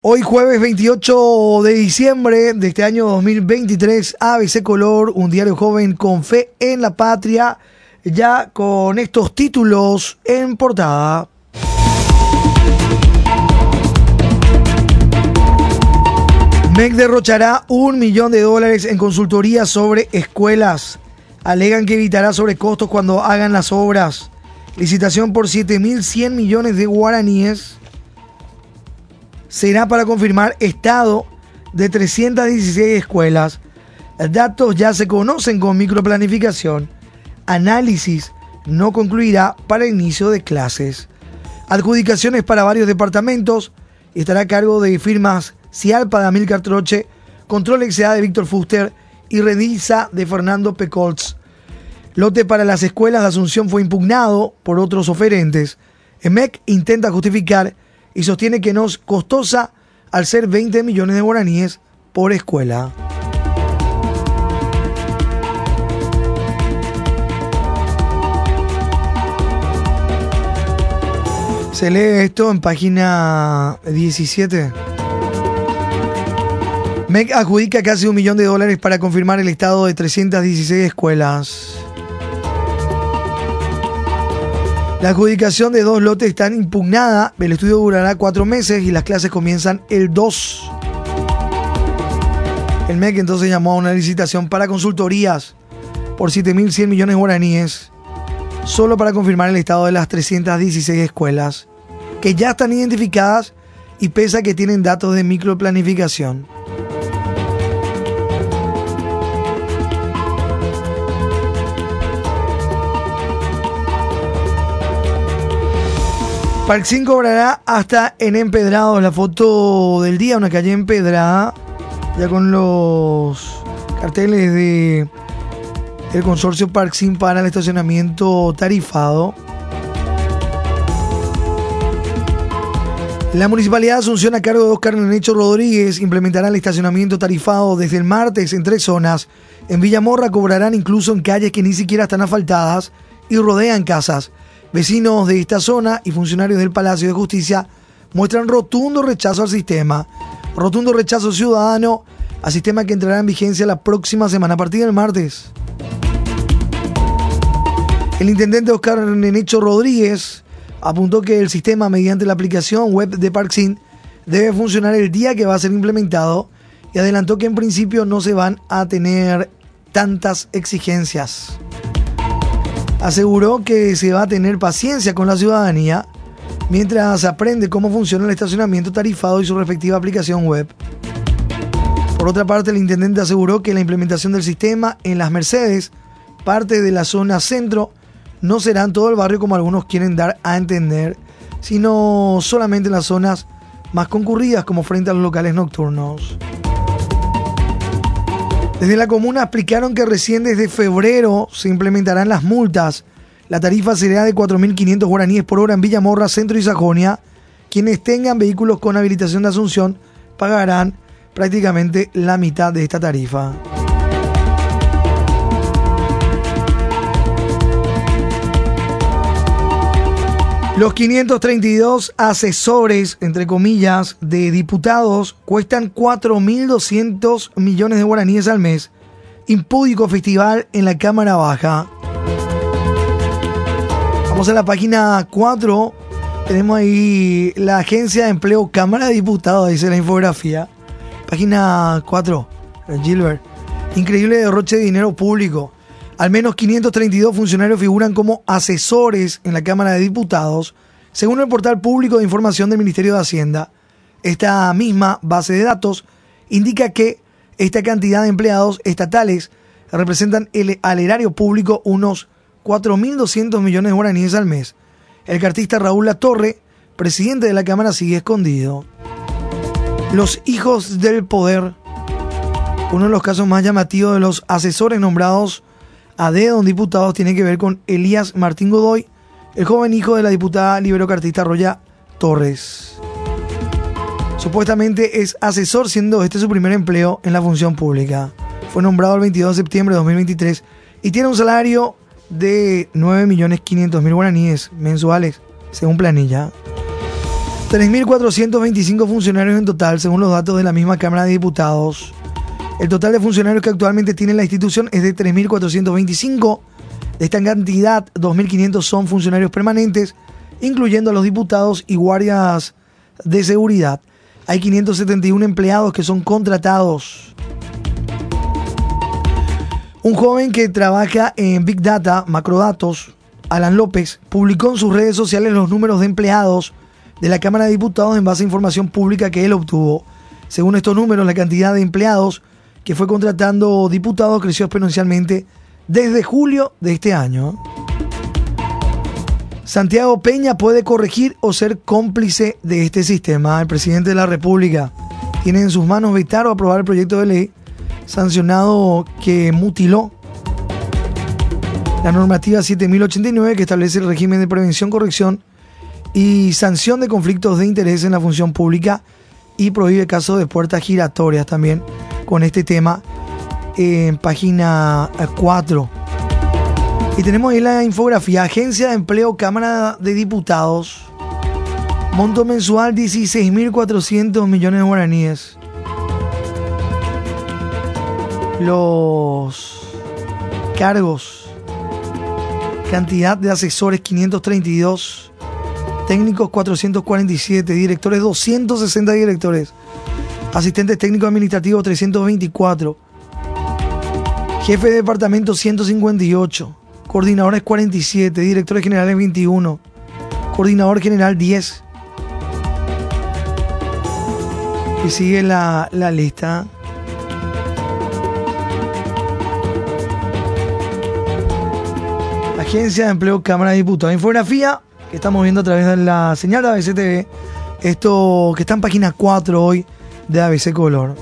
Hoy jueves 28 de diciembre de este año 2023, ABC Color, un diario joven con fe en la patria, ya con estos títulos en portada. MEC derrochará un millón de dólares en consultoría sobre escuelas. Alegan que evitará sobrecostos cuando hagan las obras. Licitación por 7.100 millones de guaraníes será para confirmar estado de 316 escuelas. Datos ya se conocen con microplanificación. Análisis no concluirá para inicio de clases. Adjudicaciones para varios departamentos. Estará a cargo de firmas Cialpa de Amilcar Troche, Control XA de Víctor Fuster y Redisa de Fernando Pecolz. Lote para las escuelas de Asunción fue impugnado por otros oferentes. EMEC intenta justificar y sostiene que no es costosa al ser 20 millones de guaraníes por escuela. Se lee esto en página 17. MEC adjudica casi un millón de dólares para confirmar el estado de 316 escuelas. La adjudicación de dos lotes está impugnada. El estudio durará cuatro meses y las clases comienzan el 2. El MEC entonces llamó a una licitación para consultorías por 7.100 millones de guaraníes, solo para confirmar el estado de las 316 escuelas, que ya están identificadas y pese a que tienen datos de microplanificación. Park 5 cobrará hasta en Empedrados la foto del día, una calle empedrada, ya con los carteles de el consorcio Park para el estacionamiento tarifado. La Municipalidad de Asunción, a cargo de Oscar Nenecho Rodríguez, implementará el estacionamiento tarifado desde el martes en tres zonas. En Villamorra cobrarán incluso en calles que ni siquiera están asfaltadas y rodean casas. Vecinos de esta zona y funcionarios del Palacio de Justicia muestran rotundo rechazo al sistema. Rotundo rechazo ciudadano al sistema que entrará en vigencia la próxima semana a partir del martes. El intendente Oscar Nenecho Rodríguez apuntó que el sistema mediante la aplicación web de Parksin debe funcionar el día que va a ser implementado y adelantó que en principio no se van a tener tantas exigencias aseguró que se va a tener paciencia con la ciudadanía mientras se aprende cómo funciona el estacionamiento tarifado y su respectiva aplicación web. Por otra parte, el intendente aseguró que la implementación del sistema en las Mercedes, parte de la zona centro, no será en todo el barrio como algunos quieren dar a entender, sino solamente en las zonas más concurridas como frente a los locales nocturnos. Desde la comuna explicaron que recién desde febrero se implementarán las multas. La tarifa será de 4.500 guaraníes por hora en Villamorra, Centro y Sajonia. Quienes tengan vehículos con habilitación de Asunción pagarán prácticamente la mitad de esta tarifa. Los 532 asesores, entre comillas, de diputados cuestan 4.200 millones de guaraníes al mes. Impúdico festival en la Cámara Baja. Vamos a la página 4. Tenemos ahí la Agencia de Empleo Cámara de Diputados, dice la infografía. Página 4, Gilbert. Increíble derroche de dinero público. Al menos 532 funcionarios figuran como asesores en la Cámara de Diputados, según el portal público de información del Ministerio de Hacienda. Esta misma base de datos indica que esta cantidad de empleados estatales representan al erario público unos 4.200 millones de guaraníes al mes. El cartista Raúl Latorre, presidente de la Cámara, sigue escondido. Los hijos del poder, uno de los casos más llamativos de los asesores nombrados a dedo diputados tiene que ver con Elías Martín Godoy, el joven hijo de la diputada liberocartista Roya Torres. Supuestamente es asesor siendo este su primer empleo en la función pública. Fue nombrado el 22 de septiembre de 2023 y tiene un salario de 9.500.000 guaraníes mensuales, según planilla. 3.425 funcionarios en total, según los datos de la misma Cámara de Diputados. El total de funcionarios que actualmente tiene la institución es de 3.425. De esta cantidad, 2.500 son funcionarios permanentes, incluyendo a los diputados y guardias de seguridad. Hay 571 empleados que son contratados. Un joven que trabaja en Big Data, Macrodatos, Alan López, publicó en sus redes sociales los números de empleados de la Cámara de Diputados en base a información pública que él obtuvo. Según estos números, la cantidad de empleados que fue contratando diputados creció exponencialmente desde julio de este año. Santiago Peña puede corregir o ser cómplice de este sistema. El presidente de la República tiene en sus manos vetar o aprobar el proyecto de ley sancionado que mutiló la normativa 7089 que establece el régimen de prevención, corrección y sanción de conflictos de interés en la función pública y prohíbe casos de puertas giratorias también con este tema en página 4. Y tenemos ahí la infografía, Agencia de Empleo, Cámara de Diputados, monto mensual 16.400 millones de guaraníes. Los cargos, cantidad de asesores 532 técnicos 447, directores 260 directores, asistentes técnicos administrativos 324, jefe de departamento 158, coordinadores 47, directores generales 21, coordinador general 10. Y sigue la, la lista. Agencia de Empleo, Cámara de Diputados. Infografía que estamos viendo a través de la señal de ABC TV. Esto que está en página 4 hoy de ABC Color.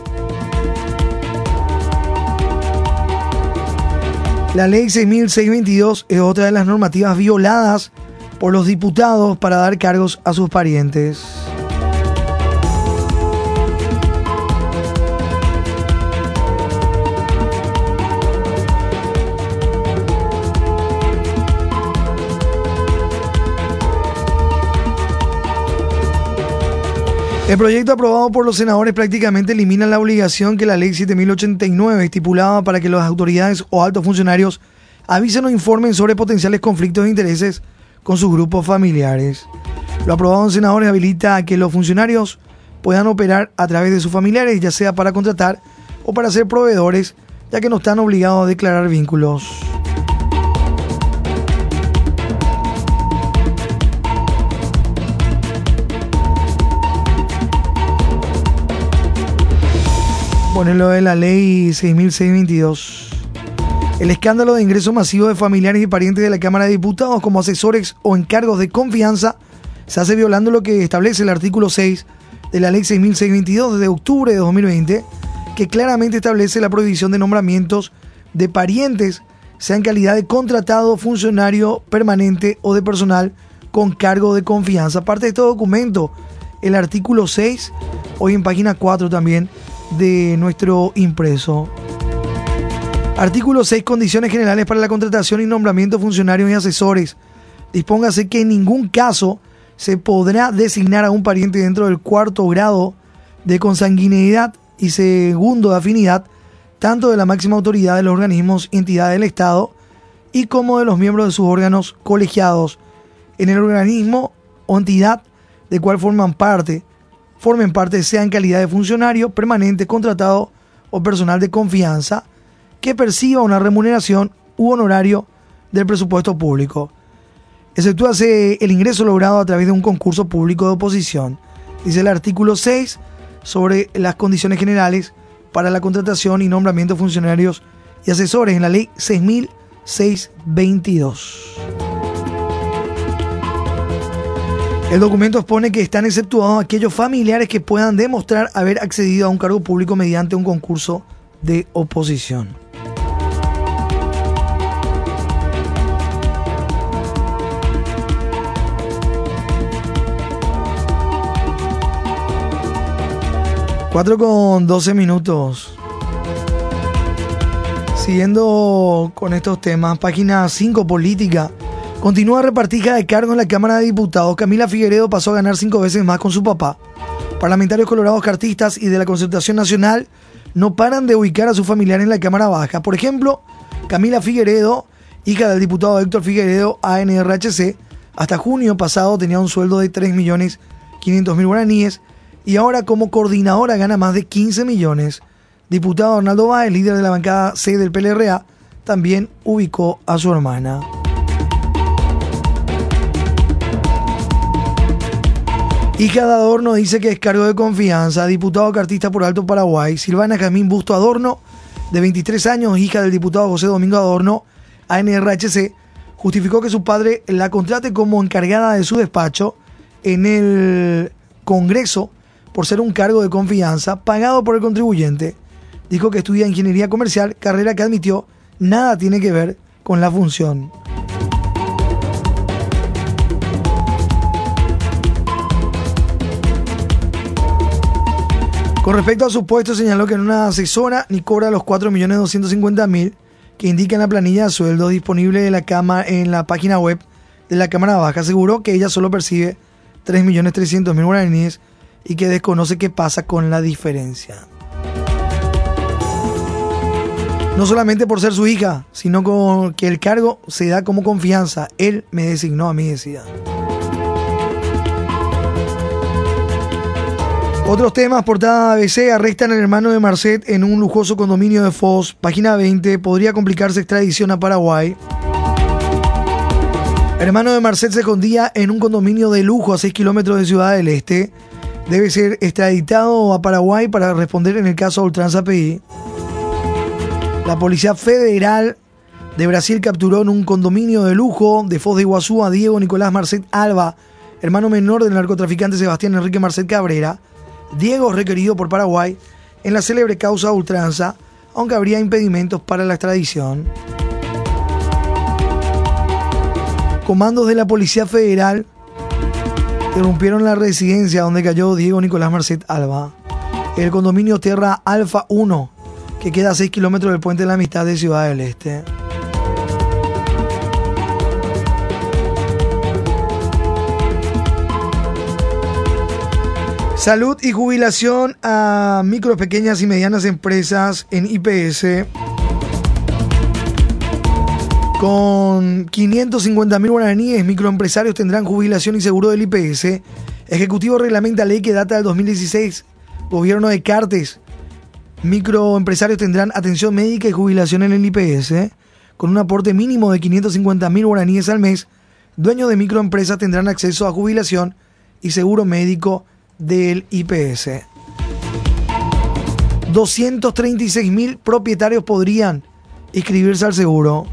La ley 6622 es otra de las normativas violadas por los diputados para dar cargos a sus parientes. El proyecto aprobado por los senadores prácticamente elimina la obligación que la ley 7089 estipulaba para que las autoridades o altos funcionarios avisen o informen sobre potenciales conflictos de intereses con sus grupos familiares. Lo aprobado en senadores habilita a que los funcionarios puedan operar a través de sus familiares, ya sea para contratar o para ser proveedores, ya que no están obligados a declarar vínculos. Ponerlo de la ley 6622. El escándalo de ingreso masivo de familiares y parientes de la Cámara de Diputados como asesores o encargos de confianza se hace violando lo que establece el artículo 6 de la ley 6622 de octubre de 2020, que claramente establece la prohibición de nombramientos de parientes, sea en calidad de contratado, funcionario permanente o de personal con cargo de confianza. Aparte de este documento, el artículo 6, hoy en página 4 también, de nuestro impreso. Artículo 6. Condiciones generales para la contratación y nombramiento de funcionarios y asesores. Dispóngase que en ningún caso se podrá designar a un pariente dentro del cuarto grado de consanguineidad y segundo de afinidad, tanto de la máxima autoridad de los organismos y entidades del Estado y como de los miembros de sus órganos colegiados en el organismo o entidad de cual forman parte formen parte sea en calidad de funcionario permanente, contratado o personal de confianza que perciba una remuneración u honorario del presupuesto público. Exceptúase el ingreso logrado a través de un concurso público de oposición. Dice el artículo 6 sobre las condiciones generales para la contratación y nombramiento de funcionarios y asesores en la ley 6622. El documento expone que están exceptuados aquellos familiares que puedan demostrar haber accedido a un cargo público mediante un concurso de oposición. Cuatro con 12 minutos. Siguiendo con estos temas, página 5 política. Continúa repartija de cargo en la Cámara de Diputados. Camila Figueredo pasó a ganar cinco veces más con su papá. Parlamentarios colorados cartistas y de la Concertación Nacional no paran de ubicar a su familiar en la Cámara Baja. Por ejemplo, Camila Figueredo, hija del diputado Héctor Figueredo, ANRHC, hasta junio pasado tenía un sueldo de 3.500.000 guaraníes y ahora como coordinadora gana más de 15 millones. Diputado Arnaldo Báez, líder de la bancada C del PLRA, también ubicó a su hermana. Hija de Adorno dice que es cargo de confianza. Diputado cartista por Alto Paraguay. Silvana Jamín Busto Adorno, de 23 años, hija del diputado José Domingo Adorno, ANRHC, justificó que su padre la contrate como encargada de su despacho en el Congreso por ser un cargo de confianza pagado por el contribuyente. Dijo que estudia ingeniería comercial, carrera que admitió nada tiene que ver con la función. Con respecto a su puesto, señaló que en una asesora ni cobra los 4.250.000 que indica en la planilla de sueldo disponible de la cama en la página web de la Cámara Baja. Aseguró que ella solo percibe 3.300.000 guaraníes y que desconoce qué pasa con la diferencia. No solamente por ser su hija, sino con que el cargo se da como confianza. Él me designó a mí, decía. Otros temas, portada ABC, arrestan al hermano de Marcet en un lujoso condominio de Foz. Página 20, podría complicarse extradición a Paraguay. hermano de Marcet se escondía en un condominio de lujo a 6 kilómetros de Ciudad del Este. Debe ser extraditado a Paraguay para responder en el caso Ultranza PI. La Policía Federal de Brasil capturó en un condominio de lujo de Foz de Iguazú a Diego Nicolás Marcet Alba, hermano menor del narcotraficante Sebastián Enrique Marcet Cabrera Diego requerido por Paraguay en la célebre causa ultranza, aunque habría impedimentos para la extradición. Comandos de la Policía Federal interrumpieron la residencia donde cayó Diego Nicolás Marcet Alba, el condominio Tierra Alfa 1, que queda a 6 kilómetros del puente de la Amistad de Ciudad del Este. Salud y jubilación a micro, pequeñas y medianas empresas en IPS. Con 550 mil guaraníes, microempresarios tendrán jubilación y seguro del IPS. Ejecutivo reglamenta ley que data del 2016. Gobierno de Cartes. Microempresarios tendrán atención médica y jubilación en el IPS. Con un aporte mínimo de 550 mil guaraníes al mes, dueños de microempresas tendrán acceso a jubilación y seguro médico del IPS. 236 mil propietarios podrían inscribirse al seguro.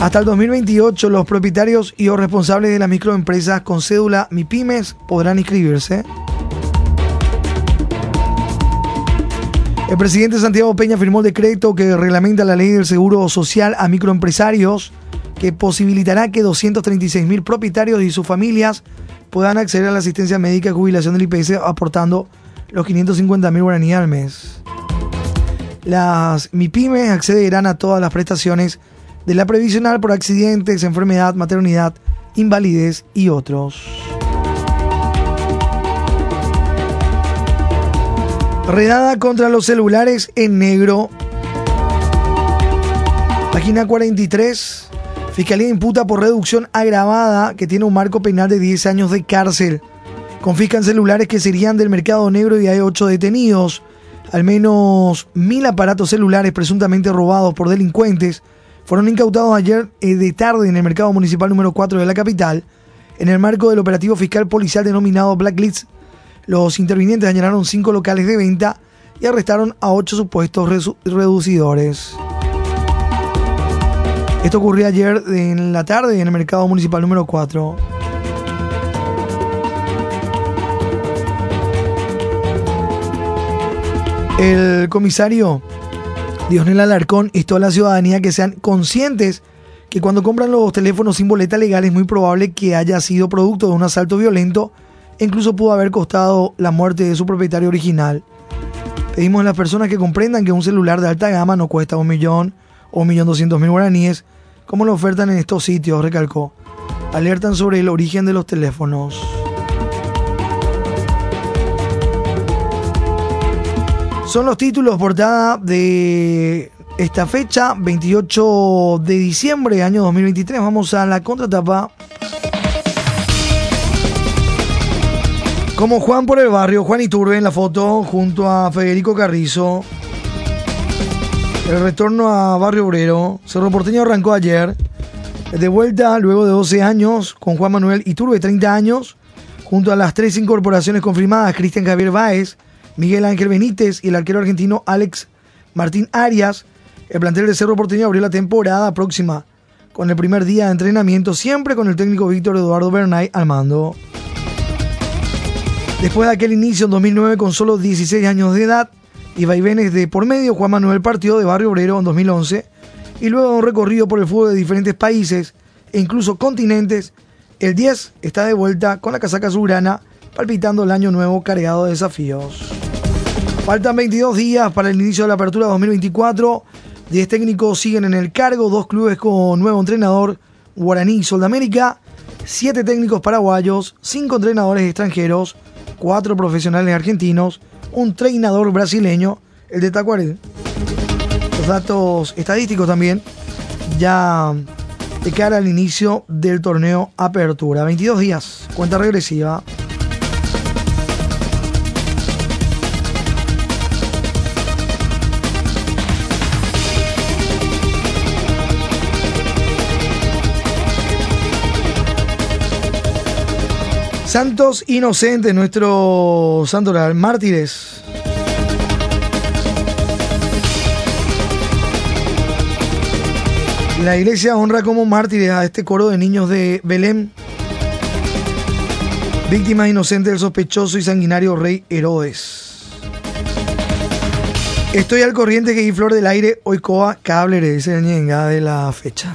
Hasta el 2028, los propietarios y o responsables de las microempresas con cédula MIPIMES podrán inscribirse. El presidente Santiago Peña firmó el decreto que reglamenta la ley del seguro social a microempresarios que posibilitará que 236 mil propietarios y sus familias puedan acceder a la asistencia médica y jubilación del IPS aportando los 550 mil guaraníes al mes. Las MIPIMES accederán a todas las prestaciones de la previsional por accidentes, enfermedad, maternidad, invalidez y otros. Redada contra los celulares en negro. Página 43. Fiscalía imputa por reducción agravada que tiene un marco penal de 10 años de cárcel. Confiscan celulares que serían del mercado negro y hay 8 detenidos. Al menos mil aparatos celulares presuntamente robados por delincuentes fueron incautados ayer eh, de tarde en el mercado municipal número 4 de la capital, en el marco del operativo fiscal policial denominado Blacklist los intervinientes dañaron cinco locales de venta y arrestaron a ocho supuestos reducidores. Esto ocurrió ayer en la tarde en el mercado municipal número 4. El comisario Dionel Alarcón instó a la ciudadanía que sean conscientes que cuando compran los teléfonos sin boleta legal es muy probable que haya sido producto de un asalto violento incluso pudo haber costado la muerte de su propietario original. Pedimos a las personas que comprendan que un celular de alta gama no cuesta un millón o un millón doscientos mil guaraníes, como lo ofertan en estos sitios, recalcó. Alertan sobre el origen de los teléfonos. Son los títulos portada de esta fecha, 28 de diciembre, año 2023. Vamos a la contratapa. Como Juan por el barrio, Juan Iturbe en la foto, junto a Federico Carrizo. El retorno a Barrio Obrero. Cerro Porteño arrancó ayer. De vuelta luego de 12 años con Juan Manuel Iturbe, 30 años, junto a las tres incorporaciones confirmadas, Cristian Javier Báez, Miguel Ángel Benítez y el arquero argentino Alex Martín Arias. El plantel de Cerro Porteño abrió la temporada próxima con el primer día de entrenamiento, siempre con el técnico Víctor Eduardo Bernay al mando. Después de aquel inicio en 2009 con solo 16 años de edad y vaivenes de por medio, Juan Manuel partió de Barrio Obrero en 2011 y luego de un recorrido por el fútbol de diferentes países e incluso continentes, el 10 está de vuelta con la casaca azulgrana palpitando el año nuevo cargado de desafíos. Faltan 22 días para el inicio de la apertura 2024. 10 técnicos siguen en el cargo, dos clubes con nuevo entrenador, Guaraní y Soldamérica, 7 técnicos paraguayos, 5 entrenadores extranjeros, cuatro profesionales argentinos, un treinador brasileño, el de Tacuarel. Los datos estadísticos también, ya de cara al inicio del torneo Apertura. 22 días, cuenta regresiva. Santos inocentes, nuestro santo oral, mártires. La iglesia honra como mártires a este coro de niños de Belén, víctimas inocentes del sospechoso y sanguinario rey Herodes. Estoy al corriente que hay flor del aire, hoy coa cable, dice de la fecha.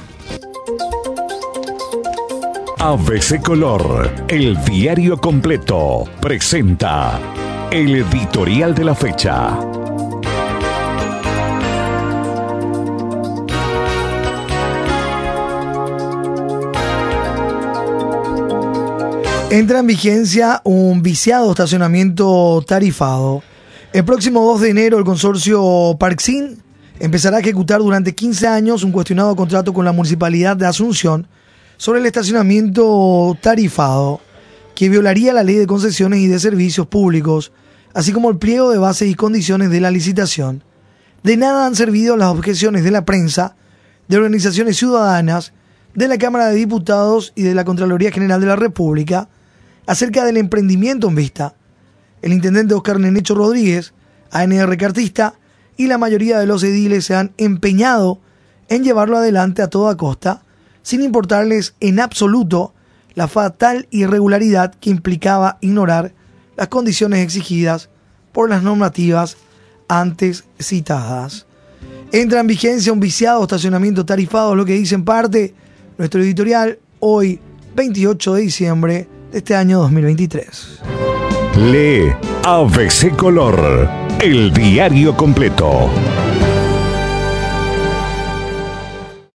ABC Color, el diario completo, presenta el editorial de la fecha. Entra en vigencia un viciado estacionamiento tarifado. El próximo 2 de enero el consorcio Parksin empezará a ejecutar durante 15 años un cuestionado contrato con la Municipalidad de Asunción sobre el estacionamiento tarifado que violaría la ley de concesiones y de servicios públicos, así como el pliego de bases y condiciones de la licitación. De nada han servido las objeciones de la prensa, de organizaciones ciudadanas, de la Cámara de Diputados y de la Contraloría General de la República acerca del emprendimiento en vista. El intendente Oscar Nenecho Rodríguez, ANR Cartista, y la mayoría de los ediles se han empeñado en llevarlo adelante a toda costa, sin importarles en absoluto la fatal irregularidad que implicaba ignorar las condiciones exigidas por las normativas antes citadas. Entra en vigencia un viciado estacionamiento tarifado, lo que dice en parte nuestro editorial hoy, 28 de diciembre de este año 2023. Lee ABC Color, el diario completo.